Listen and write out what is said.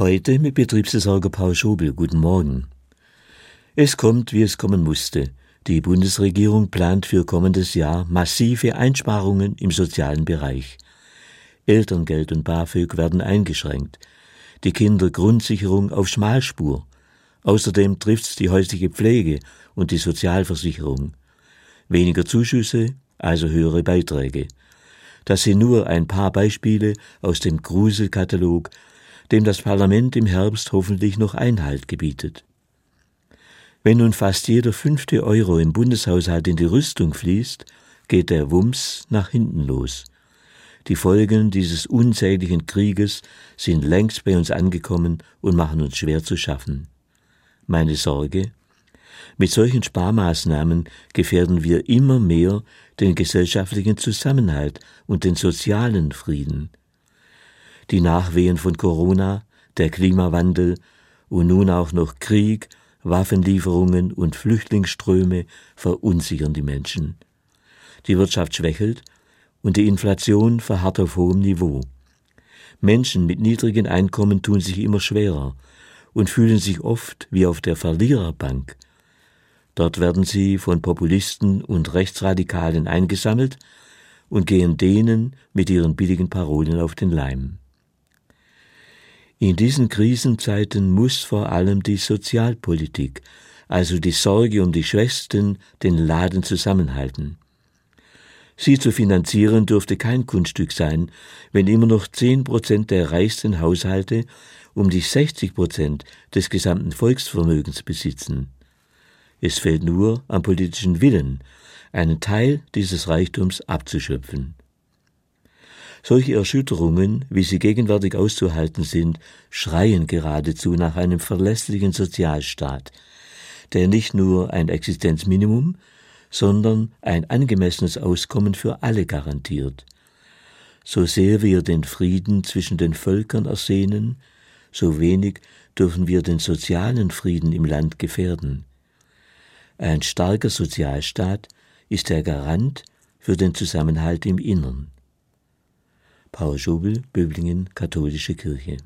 Heute mit Betriebsversorger Paul Schobel. Guten Morgen. Es kommt, wie es kommen musste. Die Bundesregierung plant für kommendes Jahr massive Einsparungen im sozialen Bereich. Elterngeld und BAföG werden eingeschränkt. Die Kindergrundsicherung auf Schmalspur. Außerdem trifft's die häusliche Pflege und die Sozialversicherung. Weniger Zuschüsse, also höhere Beiträge. Das sind nur ein paar Beispiele aus dem Gruselkatalog, dem das Parlament im Herbst hoffentlich noch Einhalt gebietet. Wenn nun fast jeder fünfte Euro im Bundeshaushalt in die Rüstung fließt, geht der Wumms nach hinten los. Die Folgen dieses unsäglichen Krieges sind längst bei uns angekommen und machen uns schwer zu schaffen. Meine Sorge? Mit solchen Sparmaßnahmen gefährden wir immer mehr den gesellschaftlichen Zusammenhalt und den sozialen Frieden die Nachwehen von Corona, der Klimawandel und nun auch noch Krieg, Waffenlieferungen und Flüchtlingsströme verunsichern die Menschen. Die Wirtschaft schwächelt und die Inflation verharrt auf hohem Niveau. Menschen mit niedrigen Einkommen tun sich immer schwerer und fühlen sich oft wie auf der Verliererbank. Dort werden sie von Populisten und Rechtsradikalen eingesammelt und gehen denen mit ihren billigen Parolen auf den Leim. In diesen Krisenzeiten muss vor allem die Sozialpolitik, also die Sorge um die Schwächsten, den Laden zusammenhalten. Sie zu finanzieren dürfte kein Kunststück sein, wenn immer noch zehn Prozent der reichsten Haushalte um die 60 Prozent des gesamten Volksvermögens besitzen. Es fehlt nur am politischen Willen, einen Teil dieses Reichtums abzuschöpfen. Solche Erschütterungen, wie sie gegenwärtig auszuhalten sind, schreien geradezu nach einem verlässlichen Sozialstaat, der nicht nur ein Existenzminimum, sondern ein angemessenes Auskommen für alle garantiert. So sehr wir den Frieden zwischen den Völkern ersehnen, so wenig dürfen wir den sozialen Frieden im Land gefährden. Ein starker Sozialstaat ist der Garant für den Zusammenhalt im Innern. Paul Schobel, Böblingen, Katholische Kirche